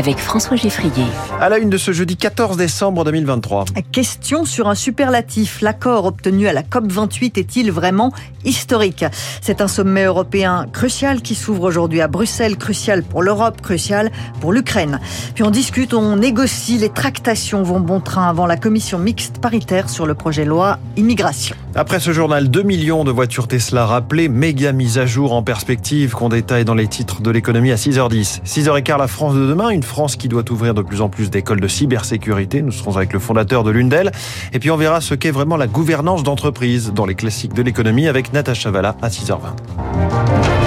avec François Geffrier. À la une de ce jeudi 14 décembre 2023. Question sur un superlatif. L'accord obtenu à la COP28 est-il vraiment historique? C'est un sommet européen crucial qui s'ouvre aujourd'hui à Bruxelles, crucial pour l'Europe, crucial pour l'Ukraine. Puis on discute, on négocie, les tractations vont bon train avant la commission mixte paritaire sur le projet loi immigration. Après ce journal, 2 millions de voitures Tesla rappelées, méga mise à jour en perspective qu'on détaille dans les titres de l'économie à 6h10. 6h15, la France de demain, une France qui doit ouvrir de plus en plus d'écoles de cybersécurité. Nous serons avec le fondateur de l'une d'elles. Et puis on verra ce qu'est vraiment la gouvernance d'entreprise dans les classiques de l'économie avec Natacha Valla à 6h20.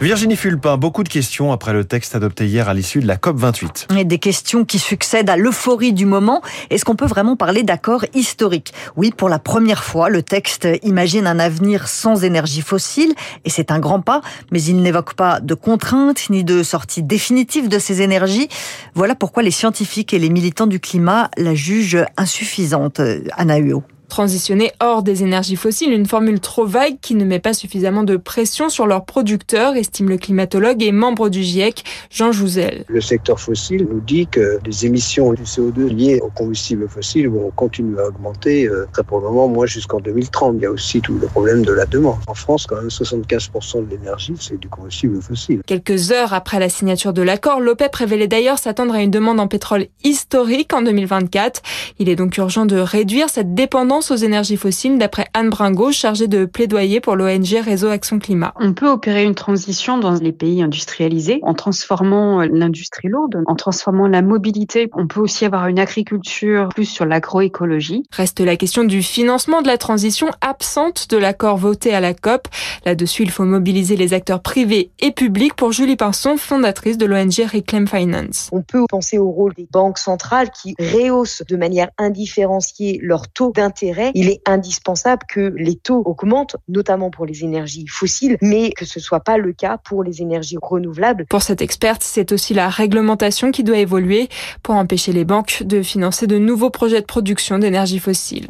Virginie Fulpin, beaucoup de questions après le texte adopté hier à l'issue de la COP28. Et des questions qui succèdent à l'euphorie du moment. Est-ce qu'on peut vraiment parler d'accord historique Oui, pour la première fois, le texte imagine un avenir sans énergie fossile, et c'est un grand pas, mais il n'évoque pas de contraintes ni de sortie définitive de ces énergies. Voilà pourquoi les scientifiques et les militants du climat la jugent insuffisante, Anna Huot. Transitionner hors des énergies fossiles, une formule trop vague qui ne met pas suffisamment de pression sur leurs producteurs, estime le climatologue et membre du GIEC, Jean Jouzel. Le secteur fossile nous dit que les émissions du CO2 liées aux combustibles fossiles vont continuer à augmenter euh, très probablement moins jusqu'en 2030. Il y a aussi tout le problème de la demande. En France, quand même 75% de l'énergie, c'est du combustible fossile. Quelques heures après la signature de l'accord, l'OPEP révélait d'ailleurs s'attendre à une demande en pétrole historique en 2024. Il est donc urgent de réduire cette dépendance aux énergies fossiles, d'après Anne Bringo, chargée de plaidoyer pour l'ONG Réseau Action Climat. On peut opérer une transition dans les pays industrialisés en transformant l'industrie lourde, en transformant la mobilité. On peut aussi avoir une agriculture plus sur l'agroécologie. Reste la question du financement de la transition absente de l'accord voté à la COP. Là-dessus, il faut mobiliser les acteurs privés et publics pour Julie Pinson, fondatrice de l'ONG Reclaim Finance. On peut penser au rôle des banques centrales qui rehaussent de manière indifférenciée leur taux d'intérêt il est indispensable que les taux augmentent, notamment pour les énergies fossiles, mais que ce soit pas le cas pour les énergies renouvelables. Pour cette experte, c'est aussi la réglementation qui doit évoluer pour empêcher les banques de financer de nouveaux projets de production d'énergie fossile.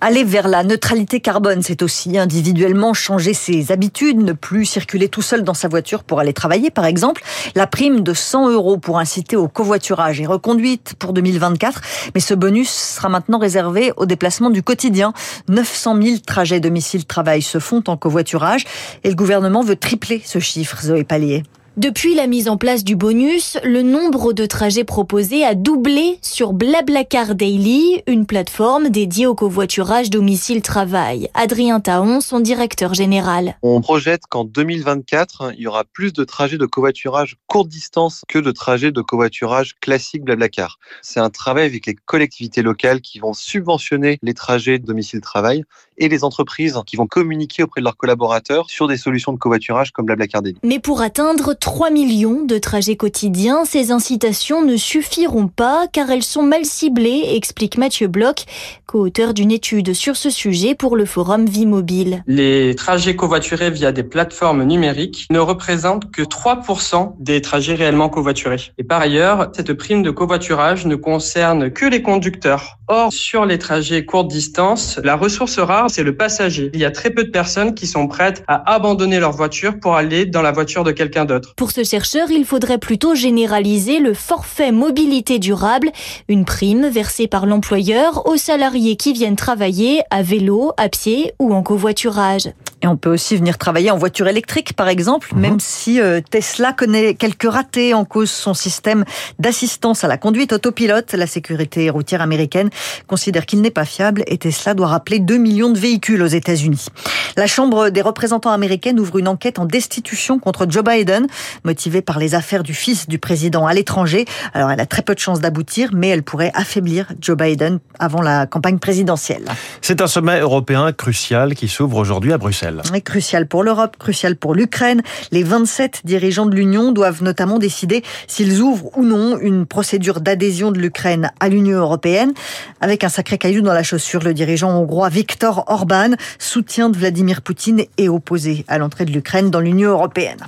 Aller vers la neutralité carbone, c'est aussi individuellement changer ses habitudes, ne plus circuler tout seul dans sa voiture pour aller travailler, par exemple. La prime de 100 euros pour inciter au covoiturage est reconduite pour 2024, mais ce bonus sera maintenant réservé au déplacement du quotidien. 900 000 trajets domicile-travail se font en covoiturage et le gouvernement veut tripler ce chiffre, Zoé Pallier. Depuis la mise en place du bonus, le nombre de trajets proposés a doublé sur Blablacar Daily, une plateforme dédiée au covoiturage domicile-travail. Adrien Taon, son directeur général. On projette qu'en 2024, il y aura plus de trajets de covoiturage courte distance que de trajets de covoiturage classique Blablacar. C'est un travail avec les collectivités locales qui vont subventionner les trajets domicile-travail et les entreprises qui vont communiquer auprès de leurs collaborateurs sur des solutions de covoiturage comme Blablacar Daily. Mais pour atteindre 3 millions de trajets quotidiens, ces incitations ne suffiront pas car elles sont mal ciblées, explique Mathieu Bloch, co-auteur d'une étude sur ce sujet pour le forum Vie Mobile. Les trajets covoiturés via des plateformes numériques ne représentent que 3% des trajets réellement covoiturés. Et par ailleurs, cette prime de covoiturage ne concerne que les conducteurs. Or, sur les trajets courte distance, la ressource rare, c'est le passager. Il y a très peu de personnes qui sont prêtes à abandonner leur voiture pour aller dans la voiture de quelqu'un d'autre. Pour ce chercheur, il faudrait plutôt généraliser le forfait mobilité durable, une prime versée par l'employeur aux salariés qui viennent travailler à vélo, à pied ou en covoiturage. Et on peut aussi venir travailler en voiture électrique, par exemple, mhm. même si euh, Tesla connaît quelques ratés en cause son système d'assistance à la conduite autopilote. La sécurité routière américaine considère qu'il n'est pas fiable et Tesla doit rappeler 2 millions de véhicules aux États-Unis. La Chambre des représentants américaine ouvre une enquête en destitution contre Joe Biden, motivée par les affaires du fils du président à l'étranger. Alors elle a très peu de chances d'aboutir, mais elle pourrait affaiblir Joe Biden avant la campagne présidentielle. C'est un sommet européen crucial qui s'ouvre aujourd'hui à Bruxelles. Crucial pour l'Europe, crucial pour l'Ukraine. Les 27 dirigeants de l'Union doivent notamment décider s'ils ouvrent ou non une procédure d'adhésion de l'Ukraine à l'Union européenne. Avec un sacré caillou dans la chaussure, le dirigeant hongrois Viktor Orban soutient de Vladimir Poutine et opposé à l'entrée de l'Ukraine dans l'Union européenne.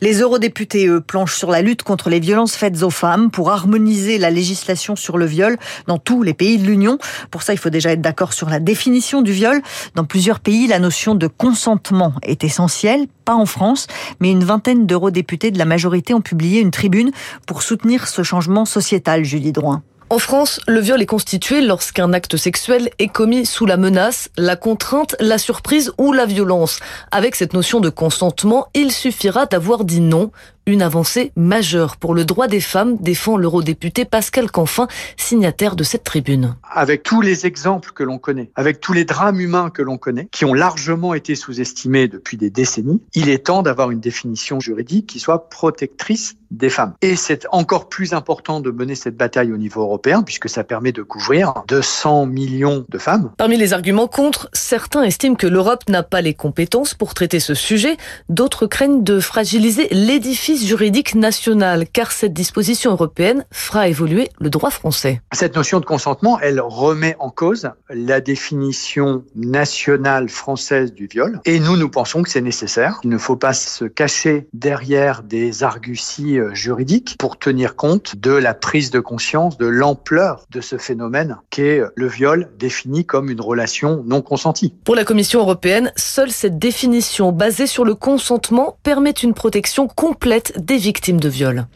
Les eurodéputés, eux, planchent sur la lutte contre les violences faites aux femmes pour harmoniser la législation sur le viol dans tous les pays de l'Union. Pour ça, il faut déjà être d'accord sur la définition du viol. Dans plusieurs pays, la notion de consentement est essentielle, pas en France, mais une vingtaine d'eurodéputés de la majorité ont publié une tribune pour soutenir ce changement sociétal, Julie Droin. En France, le viol est constitué lorsqu'un acte sexuel est commis sous la menace, la contrainte, la surprise ou la violence. Avec cette notion de consentement, il suffira d'avoir dit non, une avancée majeure pour le droit des femmes, défend l'eurodéputé Pascal Canfin, signataire de cette tribune. Avec tous les exemples que l'on connaît, avec tous les drames humains que l'on connaît, qui ont largement été sous-estimés depuis des décennies, il est temps d'avoir une définition juridique qui soit protectrice des femmes. Et c'est encore plus important de mener cette bataille au niveau européen puisque ça permet de couvrir 200 millions de femmes. Parmi les arguments contre, certains estiment que l'Europe n'a pas les compétences pour traiter ce sujet, d'autres craignent de fragiliser l'édifice juridique national, car cette disposition européenne fera évoluer le droit français. Cette notion de consentement, elle remet en cause la définition nationale française du viol. Et nous, nous pensons que c'est nécessaire. Il ne faut pas se cacher derrière des arguties euh, juridiques pour tenir compte de la prise de conscience de l'ampleur de ce phénomène qu'est le viol défini comme une relation non consentie. Pour la Commission européenne, seule cette définition basée sur le consentement permet une protection complète des victimes de viol.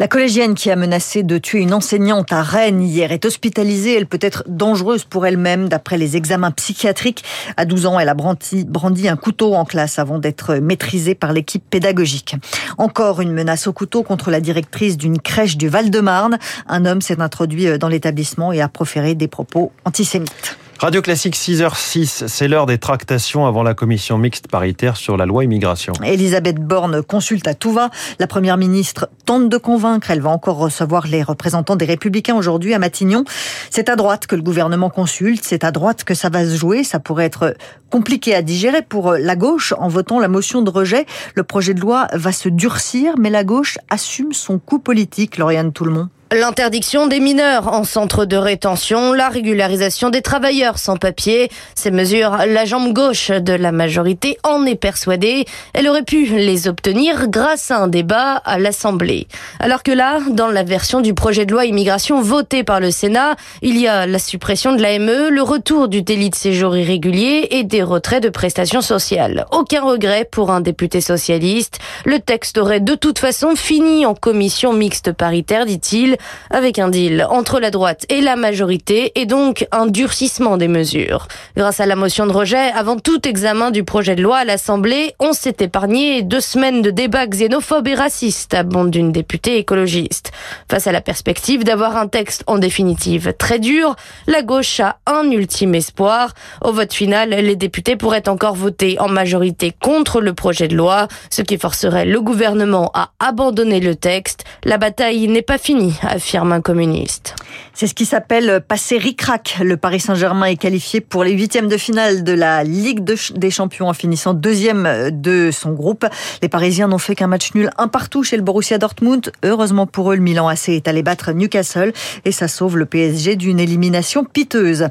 La collégienne qui a menacé de tuer une enseignante à Rennes hier est hospitalisée. Elle peut être dangereuse pour elle-même. D'après les examens psychiatriques, à 12 ans, elle a brandi, brandi un couteau en classe avant d'être maîtrisée par l'équipe pédagogique. Encore une menace au couteau contre la directrice d'une crèche du Val-de-Marne. Un homme s'est introduit dans l'établissement et a proféré des propos antisémites. Radio Classique 6h06, c'est l'heure des tractations avant la commission mixte paritaire sur la loi immigration. Elisabeth Borne consulte à tout va. La première ministre tente de convaincre. Elle va encore recevoir les représentants des Républicains aujourd'hui à Matignon. C'est à droite que le gouvernement consulte. C'est à droite que ça va se jouer. Ça pourrait être compliqué à digérer pour la gauche en votant la motion de rejet. Le projet de loi va se durcir, mais la gauche assume son coup politique, Lauriane Tout-le-Monde. L'interdiction des mineurs en centre de rétention, la régularisation des travailleurs sans papier, ces mesures, la jambe gauche de la majorité en est persuadée. Elle aurait pu les obtenir grâce à un débat à l'Assemblée. Alors que là, dans la version du projet de loi immigration votée par le Sénat, il y a la suppression de l'AME, le retour du délit de séjour irrégulier et des retraits de prestations sociales. Aucun regret pour un député socialiste. Le texte aurait de toute façon fini en commission mixte paritaire, dit-il avec un deal entre la droite et la majorité et donc un durcissement des mesures. Grâce à la motion de rejet, avant tout examen du projet de loi à l'Assemblée, on s'est épargné deux semaines de débats xénophobes et racistes, abonde d'une députée écologiste. Face à la perspective d'avoir un texte en définitive très dur, la gauche a un ultime espoir. Au vote final, les députés pourraient encore voter en majorité contre le projet de loi, ce qui forcerait le gouvernement à abandonner le texte. La bataille n'est pas finie, affirme un communiste. C'est ce qui s'appelle passer ric-rac. Le Paris Saint-Germain est qualifié pour les huitièmes de finale de la Ligue des Champions en finissant deuxième de son groupe. Les Parisiens n'ont fait qu'un match nul un partout chez le Borussia Dortmund. Heureusement pour eux, le Milan AC est allé battre Newcastle et ça sauve le PSG d'une élimination piteuse.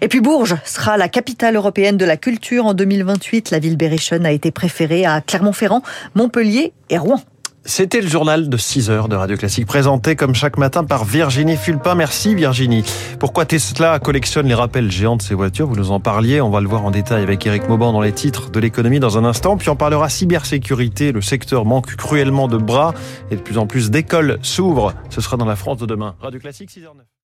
Et puis Bourges sera la capitale européenne de la culture en 2028. La ville berrichonne a été préférée à Clermont-Ferrand, Montpellier et Rouen. C'était le journal de 6 heures de Radio Classique, présenté comme chaque matin par Virginie Fulpin. Merci Virginie. Pourquoi Tesla collectionne les rappels géants de ses voitures? Vous nous en parliez, on va le voir en détail avec Eric Mauban dans les titres de l'économie dans un instant. Puis on parlera cybersécurité. Le secteur manque cruellement de bras et de plus en plus d'écoles s'ouvrent. Ce sera dans la France de demain. Radio Classique 6h09.